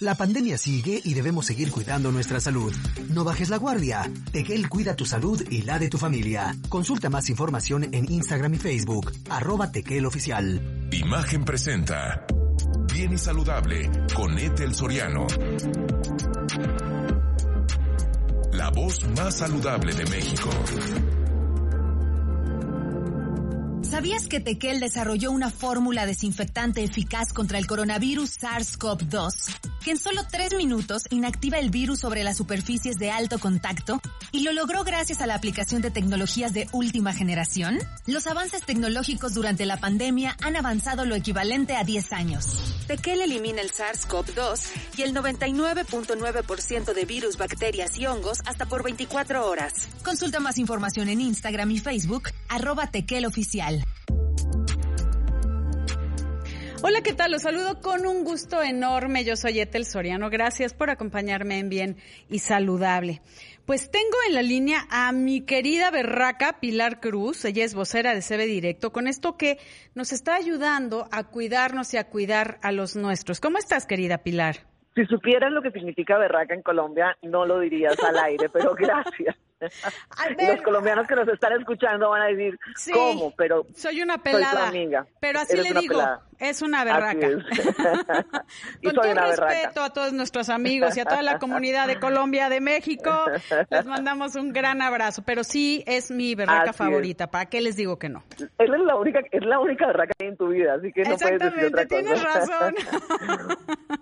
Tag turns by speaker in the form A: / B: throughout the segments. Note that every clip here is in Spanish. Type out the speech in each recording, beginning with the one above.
A: La pandemia sigue y debemos seguir cuidando nuestra salud. No bajes la guardia. Tequel cuida tu salud y la de tu familia. Consulta más información en Instagram y Facebook. Arroba Tequel Oficial.
B: Imagen presenta. Bien y saludable con Ethel Soriano. La voz más saludable de México.
C: ¿Sabías que Tequel desarrolló una fórmula desinfectante eficaz contra el coronavirus SARS-CoV-2? Que en solo tres minutos inactiva el virus sobre las superficies de alto contacto y lo logró gracias a la aplicación de tecnologías de última generación? Los avances tecnológicos durante la pandemia han avanzado lo equivalente a 10 años. Tequel elimina el SARS-CoV-2 y el 99.9% de virus, bacterias y hongos hasta por 24 horas. Consulta más información en Instagram y Facebook, arroba Tequel Oficial.
D: Hola, ¿qué tal? Los saludo con un gusto enorme. Yo soy Etel Soriano. Gracias por acompañarme en Bien y Saludable. Pues tengo en la línea a mi querida berraca Pilar Cruz. Ella es vocera de CB Directo con esto que nos está ayudando a cuidarnos y a cuidar a los nuestros. ¿Cómo estás, querida Pilar?
E: Si supieras lo que significa berraca en Colombia, no lo dirías al aire, pero gracias. Los colombianos que nos están escuchando van a decir, ¿cómo? Pero
D: soy una pelada.
E: amiga.
D: Pero así le digo, es una berraca. Con todo respeto a todos nuestros amigos y a toda la comunidad de Colombia, de México, les mandamos un gran abrazo. Pero sí es mi berraca favorita. ¿Para qué les digo que no?
E: Es la única, es la única berraca que hay en tu vida, así que no puedes decir otra cosa.
D: tienes razón.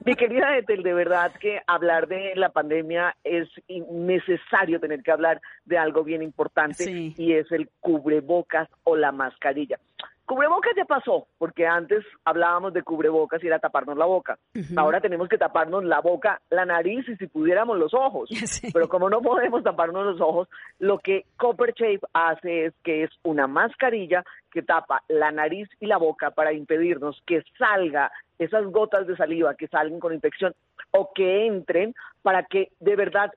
E: mi querida Ethel, de verdad que hablar de la pandemia es necesario tener que hablar de algo bien importante y es el cubrebocas o la mascarilla. Cubrebocas ya pasó, porque antes hablábamos de cubrebocas y era taparnos la boca. Ahora tenemos que taparnos la boca, la nariz y si pudiéramos los ojos. Pero como no podemos taparnos los ojos, lo que Copper Shape hace es que es una mascarilla que tapa la nariz y la boca para impedirnos que salga esas gotas de saliva que salgan con infección o que entren para que de verdad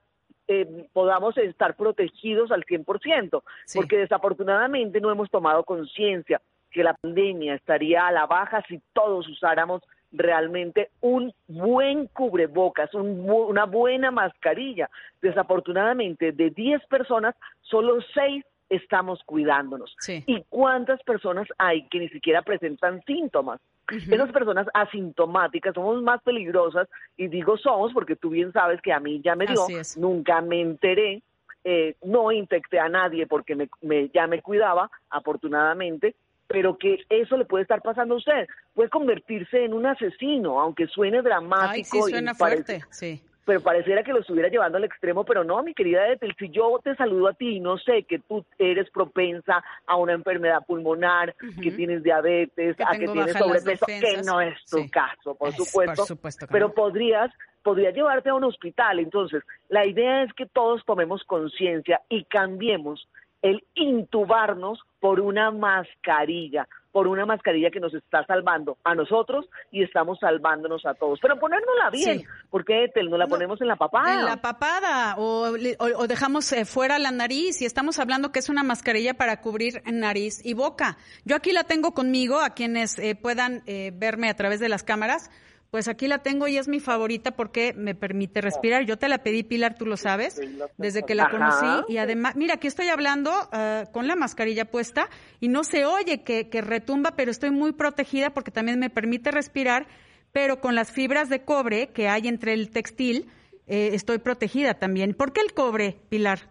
E: eh, podamos estar protegidos al 100%, porque desafortunadamente no hemos tomado conciencia que la pandemia estaría a la baja si todos usáramos realmente un buen cubrebocas, una buena mascarilla. Desafortunadamente, de 10 personas, solo 6 estamos cuidándonos. ¿Y cuántas personas hay que ni siquiera presentan síntomas? Esas personas asintomáticas somos más peligrosas y digo somos porque tú bien sabes que a mí ya me dio, nunca me enteré, eh, no infecté a nadie porque me, ya me cuidaba, afortunadamente, pero que eso le puede estar pasando a usted. Puede convertirse en un asesino, aunque suene dramático.
D: Ay, sí, suena fuerte, sí
E: pero pareciera que lo estuviera llevando al extremo, pero no, mi querida Ethel, si yo te saludo a ti y no sé que tú eres propensa a una enfermedad pulmonar, que tienes diabetes, a que tienes sobrepeso, que no es tu caso, por supuesto, pero podrías podría llevarte a un hospital. Entonces, la idea es que todos tomemos conciencia y cambiemos el intubarnos por una mascarilla, por una mascarilla que nos está salvando a nosotros y estamos salvándonos a todos. Pero ponérnosla bien, porque Etel, nos la ponemos en la papada.
D: En la papada, o, o, dejamos eh, fuera la nariz, y estamos hablando que es una mascarilla para cubrir nariz y boca. Yo aquí la tengo conmigo, a quienes eh, puedan eh, verme a través de las cámaras. Pues aquí la tengo y es mi favorita porque me permite respirar. Yo te la pedí, Pilar, tú lo sabes, desde que la conocí. Y además, mira, aquí estoy hablando ah, con la mascarilla puesta y no se oye que, que retumba, pero estoy muy protegida porque también me permite respirar, pero con las fibras de cobre que hay entre el textil, eh, estoy protegida también. ¿Por qué el cobre, Pilar?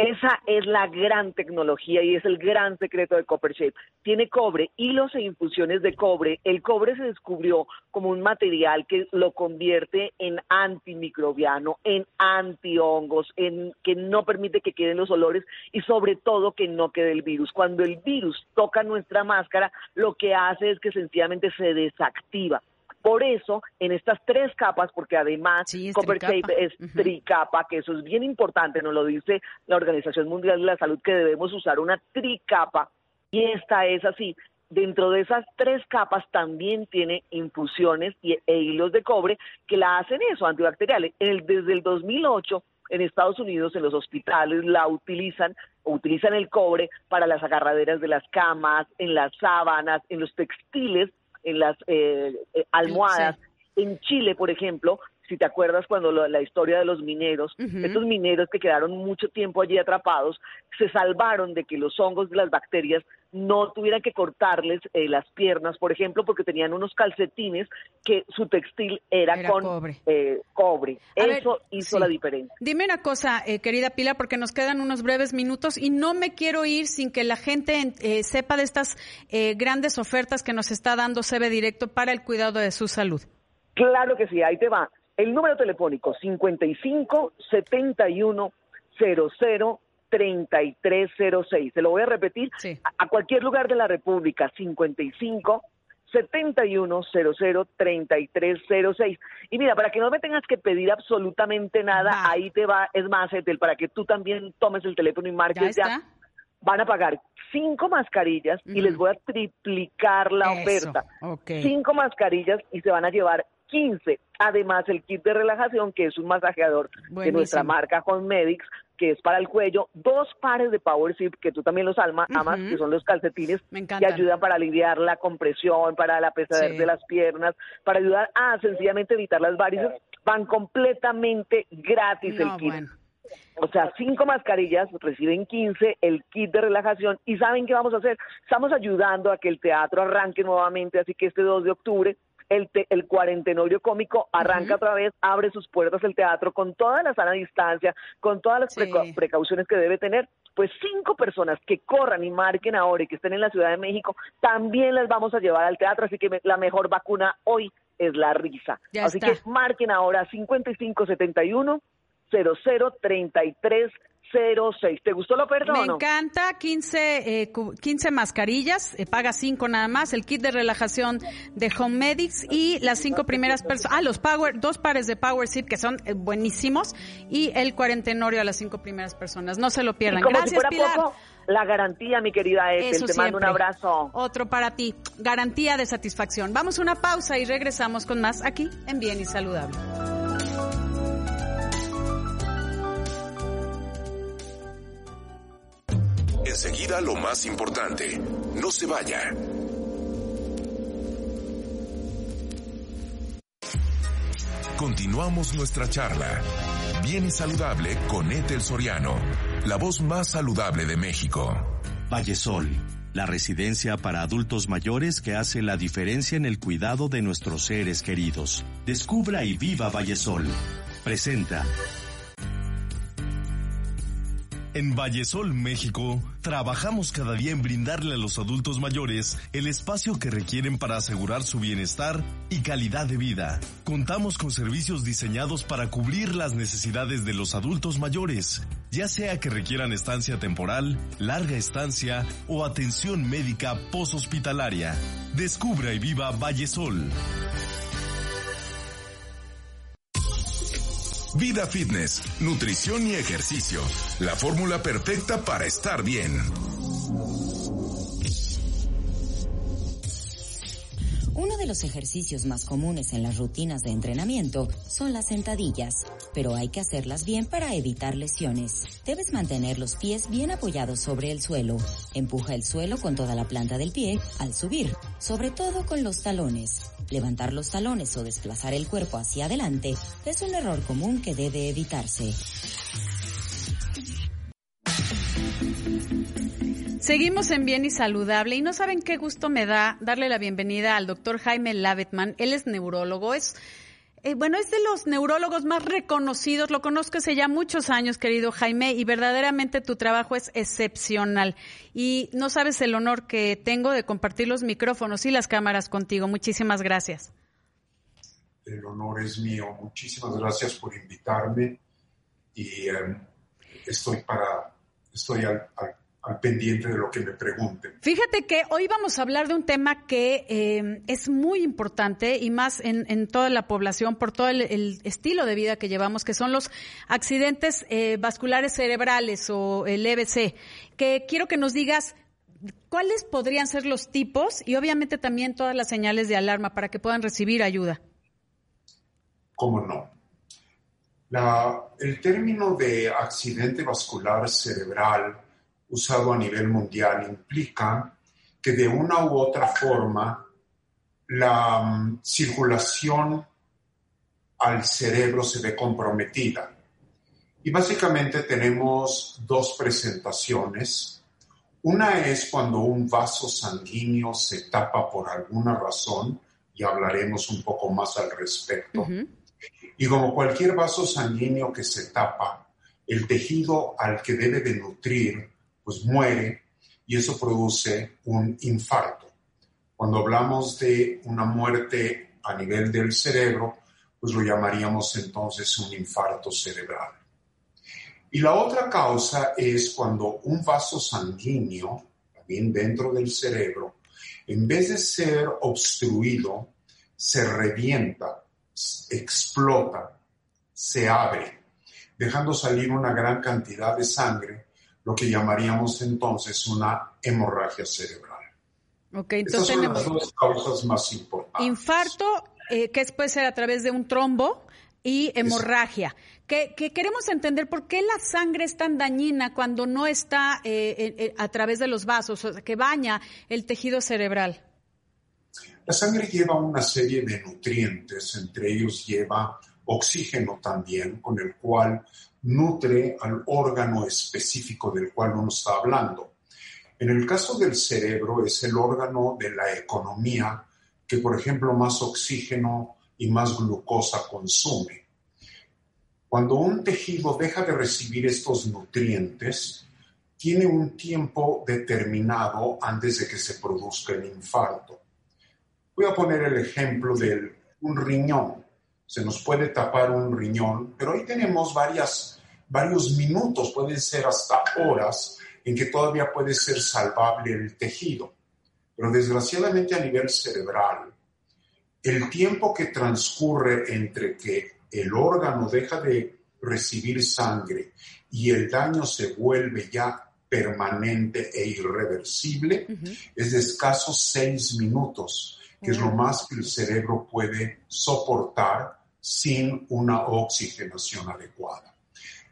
E: Esa es la gran tecnología y es el gran secreto de Copper Shape. Tiene cobre, hilos e infusiones de cobre. El cobre se descubrió como un material que lo convierte en antimicrobiano, en antihongos, en que no permite que queden los olores y sobre todo que no quede el virus. Cuando el virus toca nuestra máscara, lo que hace es que sencillamente se desactiva Por eso, en estas tres capas, porque además Copper Tape es tricapa, que eso es bien importante, nos lo dice la Organización Mundial de la Salud, que debemos usar una tricapa, y esta es así. Dentro de esas tres capas también tiene infusiones y, e hilos de cobre que la hacen eso, antibacteriales. El, desde el 2008 en Estados Unidos en los hospitales la utilizan utilizan el cobre para las agarraderas de las camas, en las sábanas, en los textiles, en las eh, eh, almohadas. En Chile, por ejemplo, si te acuerdas cuando la historia de los mineros, estos mineros que quedaron mucho tiempo allí atrapados, se salvaron de que los hongos de las bacterias no tuvieran que cortarles eh, las piernas, por ejemplo, porque tenían unos calcetines que su textil era, con cobre. Eh, cobre. Eso hizo la diferencia.
D: Dime una cosa, eh, querida Pila, porque nos quedan unos breves minutos y no me quiero ir sin que la gente sepa de estas grandes ofertas que nos está dando CB Directo para el cuidado de su salud.
E: Claro que sí, ahí te va. El número telefónico 55 71 00 3306. Se lo voy a repetir a, cualquier lugar de la República 55 7100 3306. Y mira, para que no me tengas que pedir absolutamente nada, ahí te va, es más, Etel, para que tú también tomes el teléfono y marques ya. Van a pagar cinco mascarillas y les voy a triplicar la oferta. Cinco mascarillas y se van a llevar 15. Además, el kit de relajación, que es un masajeador de nuestra marca Home Medics, que es para el cuello, dos pares de Power Zip, que tú también los alma, amas, que son los calcetines, que ayudan para aliviar la compresión, para la pesadez de las piernas, para ayudar a sencillamente evitar las varices, van completamente gratis el kit. O sea, cinco mascarillas, reciben 15, el kit de relajación y ¿saben qué vamos a hacer? Estamos ayudando a que el teatro arranque nuevamente, así que este 2 de octubre el, el cuarentenorio cómico arranca otra vez, abre sus puertas el teatro con toda la sana distancia, con todas las precauciones que debe tener. Pues cinco personas que corran y marquen ahora y que estén en la Ciudad de México, también las vamos a llevar al teatro, así que la mejor vacuna hoy es la risa. así que marquen ahora 5571 0033 06. ¿Te gustó lo perdón?
D: Me encanta, 15, eh, 15 mascarillas, eh, paga 5 nada más, el kit de relajación de Home Medics y las cinco primeras personas, ah, los Power, dos pares de Power Seat que son eh, buenísimos y el cuarentenorio a las cinco primeras personas. No se lo pierdan. Gracias, Pilar.
E: la garantía, mi querida Ethel. Te mando un abrazo.
D: Otro para ti. Garantía de satisfacción. Vamos a una pausa y regresamos con más aquí en Bien y Saludable.
B: Enseguida lo más importante. No se vaya. Continuamos nuestra charla. Bien y saludable con Ethel Soriano, la voz más saludable de México.
F: Vallesol, la residencia para adultos mayores que hace la diferencia en el cuidado de nuestros seres queridos. Descubra y viva Vallesol. Presenta
G: en Vallesol, México, trabajamos cada día en brindarle a los adultos mayores el espacio que requieren para asegurar su bienestar y calidad de vida. Contamos con servicios diseñados para cubrir las necesidades de los adultos mayores, ya sea que requieran estancia temporal, larga estancia o atención médica poshospitalaria. Descubra y viva Vallesol.
B: Vida Fitness, nutrición y ejercicio. La fórmula perfecta para estar bien.
H: Uno de los ejercicios más comunes en las rutinas de entrenamiento son las sentadillas, pero hay que hacerlas bien para evitar lesiones. Debes mantener los pies bien apoyados sobre el suelo. Empuja el suelo con toda la planta del pie al subir, sobre todo con los talones. Levantar los talones o desplazar el cuerpo hacia adelante es un error común que debe evitarse.
D: Seguimos en Bien y Saludable y no saben qué gusto me da darle la bienvenida al doctor Jaime Lavetman. Él es neurólogo, es eh, bueno, es de los neurólogos más reconocidos, lo conozco hace ya muchos años, querido Jaime, y verdaderamente tu trabajo es excepcional. Y no sabes el honor que tengo de compartir los micrófonos y las cámaras contigo. Muchísimas gracias.
I: El honor es mío. Muchísimas gracias por invitarme y em, estoy para, estoy al al pendiente de lo que me pregunten.
D: Fíjate que hoy vamos a hablar de un tema que eh, es muy importante y más en, toda la población por todo el, estilo de vida que llevamos, que son los accidentes eh, vasculares cerebrales o el EBC. Que quiero que nos digas cuáles podrían ser los tipos y obviamente también todas las señales de alarma para que puedan recibir ayuda.
I: ¿Cómo no? el término de accidente vascular cerebral usado a nivel mundial implica que de una u otra forma la mm, circulación al cerebro se ve comprometida. Y básicamente tenemos dos presentaciones. Una es cuando un vaso sanguíneo se tapa por alguna razón, y hablaremos un poco más al respecto. Y como cualquier vaso sanguíneo que se tapa, el tejido al que debe de nutrir pues muere y eso produce un infarto. Cuando hablamos de una muerte a nivel del cerebro, pues lo llamaríamos entonces un infarto cerebral. Y la otra causa es cuando un vaso sanguíneo, también dentro del cerebro, en vez de ser obstruido, se revienta, explota, se abre, dejando salir una gran cantidad de sangre lo que llamaríamos entonces una hemorragia cerebral.
D: Ok, entonces
I: son las dos causas más importantes.
D: Infarto, eh, que puede ser a través de un trombo, y hemorragia. Que, queremos entender por qué la sangre es tan dañina cuando no está eh, a través de los vasos, o sea, que baña el tejido cerebral.
I: La sangre lleva una serie de nutrientes, entre ellos lleva oxígeno también, con el cual nutre al órgano específico del cual uno está hablando. En el caso del cerebro es el órgano de la economía que, por ejemplo, más oxígeno y más glucosa consume. Cuando un tejido deja de recibir estos nutrientes, tiene un tiempo determinado antes de que se produzca el infarto. Voy a poner el ejemplo de un riñón se nos puede tapar un riñón, pero ahí tenemos varias, varios minutos, pueden ser hasta horas, en que todavía puede ser salvable el tejido. Pero desgraciadamente a nivel cerebral, el tiempo que transcurre entre que el órgano deja de recibir sangre y el daño se vuelve ya permanente e irreversible es de escasos seis minutos, que es lo más que el cerebro puede soportar sin una oxigenación adecuada.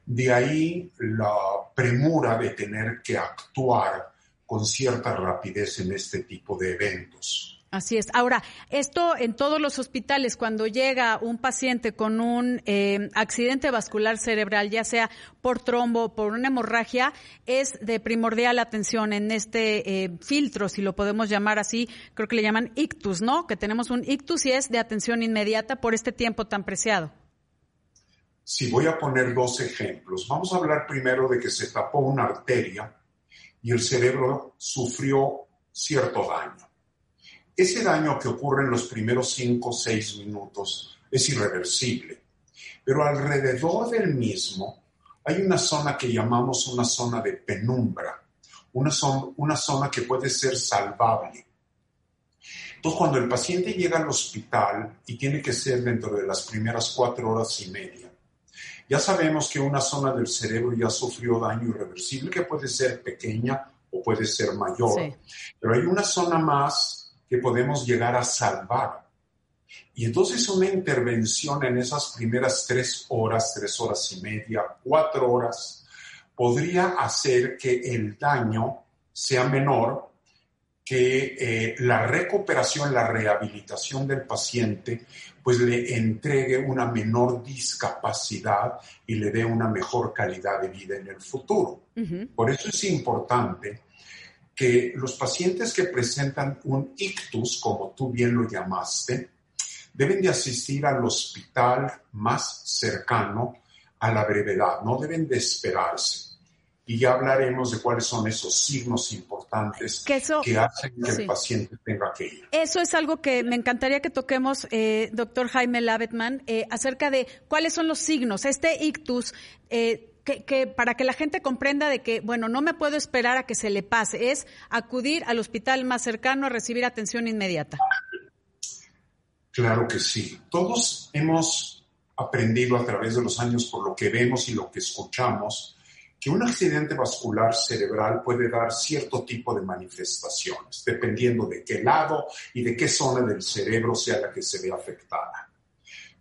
I: De ahí la premura de tener que actuar con cierta rapidez en este tipo de eventos.
D: Así es. Ahora, esto en todos los hospitales, cuando llega un paciente con un eh, accidente vascular cerebral, ya sea por trombo o por una hemorragia, es de primordial atención en este eh, filtro, si lo podemos llamar así, creo que le llaman ictus, ¿no? Que tenemos un ictus y es de atención inmediata por este tiempo tan preciado.
I: Sí, voy a poner dos ejemplos. Vamos a hablar primero de que se tapó una arteria y el cerebro sufrió cierto daño. Ese daño que ocurre en los primeros 5 o 6 minutos es irreversible, pero alrededor del mismo hay una zona que llamamos una zona de penumbra, una, una zona que puede ser salvable. Entonces, cuando el paciente llega al hospital y tiene que ser dentro de las primeras cuatro horas y media, ya sabemos que una zona del cerebro ya sufrió daño irreversible, que puede ser pequeña o puede ser mayor, pero hay una zona más que podemos llegar a salvar. Y entonces una intervención en esas primeras tres horas, tres horas y media, cuatro horas, podría hacer que el daño sea menor, que eh, la recuperación, la rehabilitación del paciente, pues le entregue una menor discapacidad y le dé una mejor calidad de vida en el futuro. Por eso es importante que los pacientes que presentan un ictus, como tú bien lo llamaste, deben de asistir al hospital más cercano a la brevedad, no deben de esperarse. Y ya hablaremos de cuáles son esos signos importantes que, hacen que el paciente tenga que ir.
D: Eso es algo que me encantaría que toquemos, eh, doctor Jaime Labetman, eh, acerca de cuáles son los signos. Este ictus, eh, que, para que la gente comprenda de que, bueno, no me puedo esperar a que se le pase, es acudir al hospital más cercano a recibir atención inmediata.
I: Claro que sí. Todos hemos aprendido a través de los años por lo que vemos y lo que escuchamos que un accidente vascular cerebral puede dar cierto tipo de manifestaciones, dependiendo de qué lado y de qué zona del cerebro sea la que se ve afectada.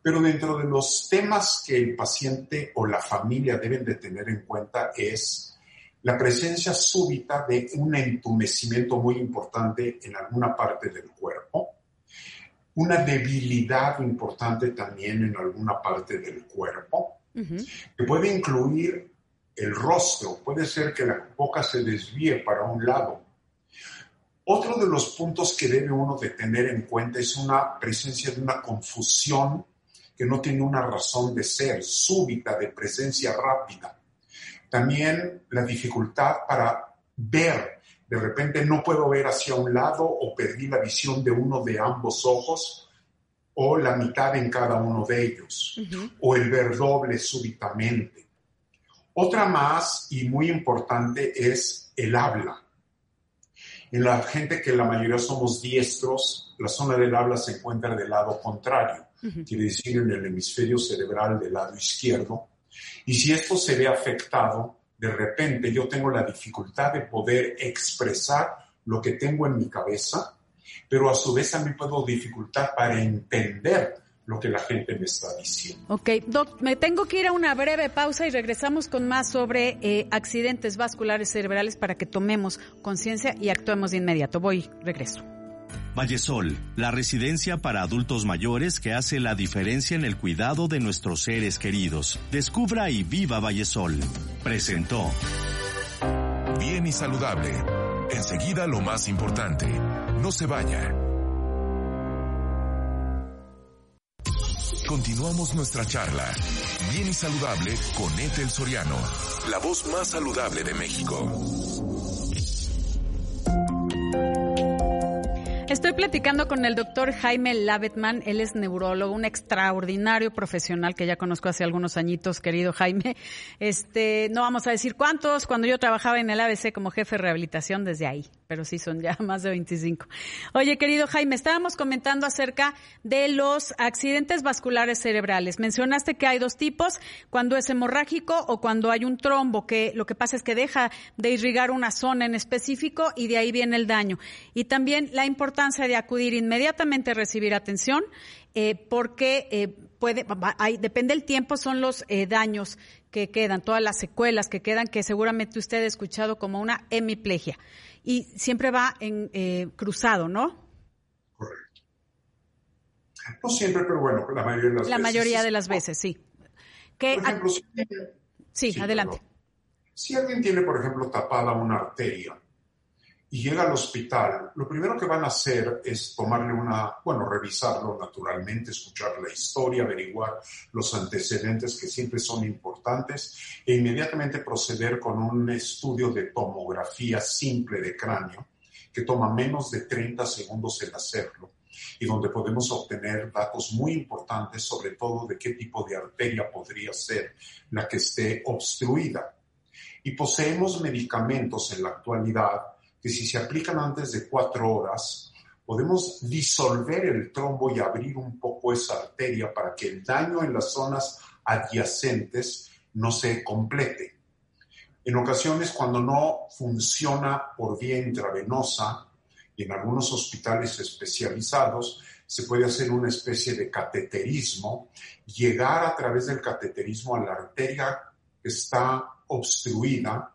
I: Pero dentro de los temas que el paciente o la familia deben de tener en cuenta es la presencia súbita de un entumecimiento muy importante en alguna parte del cuerpo, una debilidad importante también en alguna parte del cuerpo, que puede incluir el rostro, puede ser que la boca se desvíe para un lado. Otro de los puntos que debe uno de tener en cuenta es una presencia de una confusión que no tiene una razón de ser, súbita, de presencia rápida. También la dificultad para ver. De repente no puedo ver hacia un lado o perdí la visión de uno de ambos ojos o la mitad en cada uno de ellos. O el ver doble súbitamente. Otra más y muy importante es el habla. En la gente que la mayoría somos diestros, la zona del habla se encuentra del lado contrario quiere decir en el hemisferio cerebral del lado izquierdo. Y si esto se ve afectado, de repente yo tengo la dificultad de poder expresar lo que tengo en mi cabeza, pero a su vez también puedo dificultad para entender lo que la gente me está diciendo.
D: Ok, Doc, me tengo que ir a una breve pausa y regresamos con más sobre eh, accidentes vasculares cerebrales para que tomemos conciencia y actuemos de inmediato. Voy, regreso.
F: Vallesol, la residencia para adultos mayores que hace la diferencia en el cuidado de nuestros seres queridos. Descubra y viva Vallesol. Presentó.
B: Bien y saludable. Enseguida lo más importante. No se vaya. Continuamos nuestra charla. Bien y saludable con Ethel Soriano, la voz más saludable de México.
D: Estoy platicando con el doctor Jaime Lavetman, él es neurólogo, un extraordinario profesional que ya conozco hace algunos añitos, querido Jaime. Este, no vamos a decir cuántos, cuando yo trabajaba en el ABC como jefe de rehabilitación desde ahí, pero sí son ya más de 25. Oye, querido Jaime, estábamos comentando acerca de los accidentes vasculares cerebrales. Mencionaste que hay dos tipos, cuando es hemorrágico o cuando hay un trombo, que lo que pasa es que deja de irrigar una zona en específico y de ahí viene el daño. Y también la importancia de acudir inmediatamente a recibir atención, eh, porque eh, puede, hay, depende del tiempo, son los eh, daños que quedan, todas las secuelas que quedan, que seguramente usted ha escuchado como una hemiplegia. Y siempre va en cruzado, ¿no?
I: Correcto. No siempre, pero bueno, la mayoría de las
D: veces. La mayoría de las veces, sí.
I: por ejemplo,
D: sí, adelante.
I: Si alguien tiene, por ejemplo, tapada una arteria, y llega al hospital, lo primero que van a hacer es tomarle una, bueno, revisarlo naturalmente, escuchar la historia, averiguar los antecedentes que siempre son importantes e inmediatamente proceder con un estudio de tomografía simple de cráneo que toma menos de 30 segundos en hacerlo y donde podemos obtener datos muy importantes sobre todo de qué tipo de arteria podría ser la que esté obstruida. Y poseemos medicamentos en la actualidad que si se aplican antes de cuatro horas, podemos disolver el trombo y abrir un poco esa arteria para que el daño en las zonas adyacentes no se complete. En ocasiones, cuando no funciona por vía intravenosa, y en algunos hospitales especializados, se puede hacer una especie de cateterismo, llegar a través del cateterismo a la arteria que está obstruida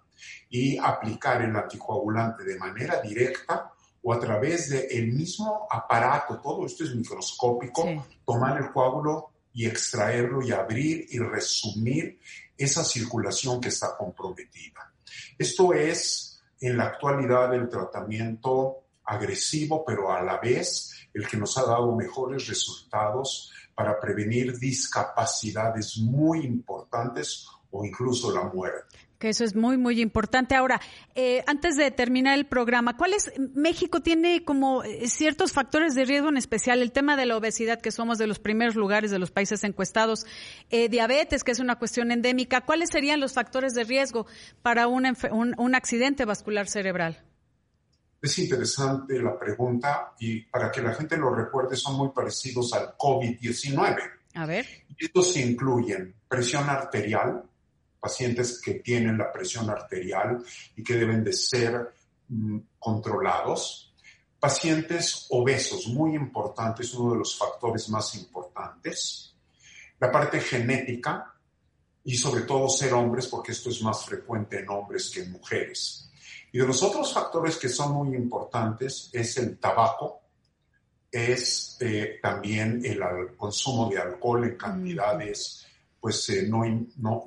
I: y aplicar el anticoagulante de manera directa o a través del mismo aparato, todo esto es microscópico, tomar el coágulo y extraerlo y abrir y resumir esa circulación que está comprometida. Esto es en la actualidad el tratamiento agresivo, pero a la vez el que nos ha dado mejores resultados para prevenir discapacidades muy importantes o incluso la muerte.
D: Que eso es muy, muy importante. Ahora, eh, antes de terminar el programa, ¿cuáles México tiene como eh, ciertos factores de riesgo en especial? El tema de la obesidad, que somos de los primeros lugares de los países encuestados, eh, diabetes, que es una cuestión endémica. ¿Cuáles serían los factores de riesgo para un, un accidente vascular cerebral?
I: Es interesante la pregunta y para que la gente lo recuerde son muy parecidos al COVID-19.
D: A ver.
I: Estos incluyen presión arterial, pacientes que tienen la presión arterial y que deben de ser mm, controlados. Pacientes obesos, muy importantes, uno de los factores más importantes. La parte genética y sobre todo ser hombres, porque esto es más frecuente en hombres que en mujeres. Y de los otros factores que son muy importantes es el tabaco, es eh, también el, consumo de alcohol en cantidades pues eh, no,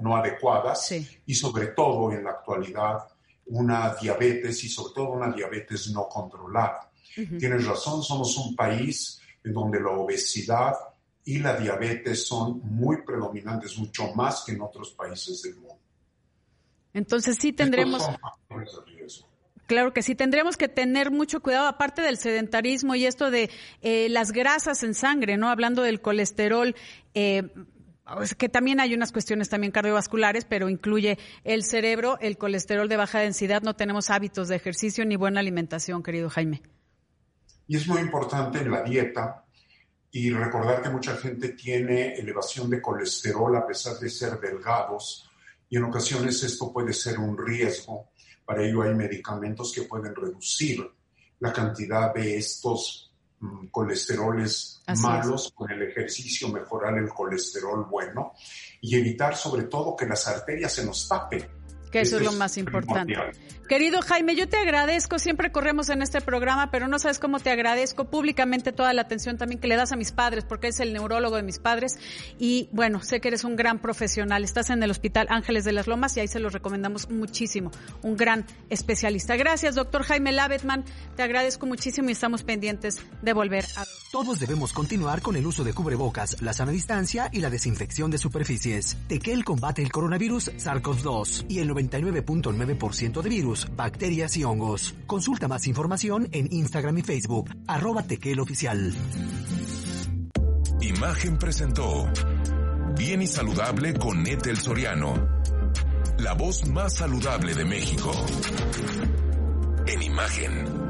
I: no, adecuadas y sobre todo en la actualidad una diabetes y sobre todo una diabetes no controlada. Tienes razón, somos un país en donde la obesidad y la diabetes son muy predominantes, mucho más que en otros países del mundo.
D: Entonces sí tendremos... Claro que sí, tendremos que tener mucho cuidado, aparte del sedentarismo y esto de eh, las grasas en sangre, ¿no? Hablando del colesterol, eh, que también hay unas cuestiones también cardiovasculares, pero incluye el cerebro, el colesterol de baja densidad, no tenemos hábitos de ejercicio ni buena alimentación, querido Jaime.
I: Y es muy importante en la dieta y recordar que mucha gente tiene elevación de colesterol a pesar de ser delgados y en ocasiones esto puede ser un riesgo para ello hay medicamentos que pueden reducir la cantidad de estos mm, colesteroles malos con el ejercicio, mejorar el colesterol bueno y evitar sobre todo que las arterias se nos tapen
D: que eso es lo más importante. Querido Jaime, yo te agradezco, siempre corremos en este programa, pero no sabes cómo te agradezco públicamente toda la atención también que le das a mis padres, porque es el neurólogo de mis padres. Y bueno, sé que eres un gran profesional. Estás en el Hospital Ángeles de las Lomas y ahí se lo recomendamos muchísimo. Un gran especialista. Gracias, doctor Jaime Labetman. Te agradezco muchísimo y estamos pendientes de volver a...
A: Todos debemos continuar con el uso de cubrebocas, la sana distancia y la desinfección de superficies. Tequel combate el coronavirus SARS-CoV-2 y el 99.9% de virus, bacterias y hongos. Consulta más información en Instagram y Facebook, arroba Oficial.
B: Imagen presentó Bien y Saludable con Etel Soriano, la voz más saludable de México. En Imagen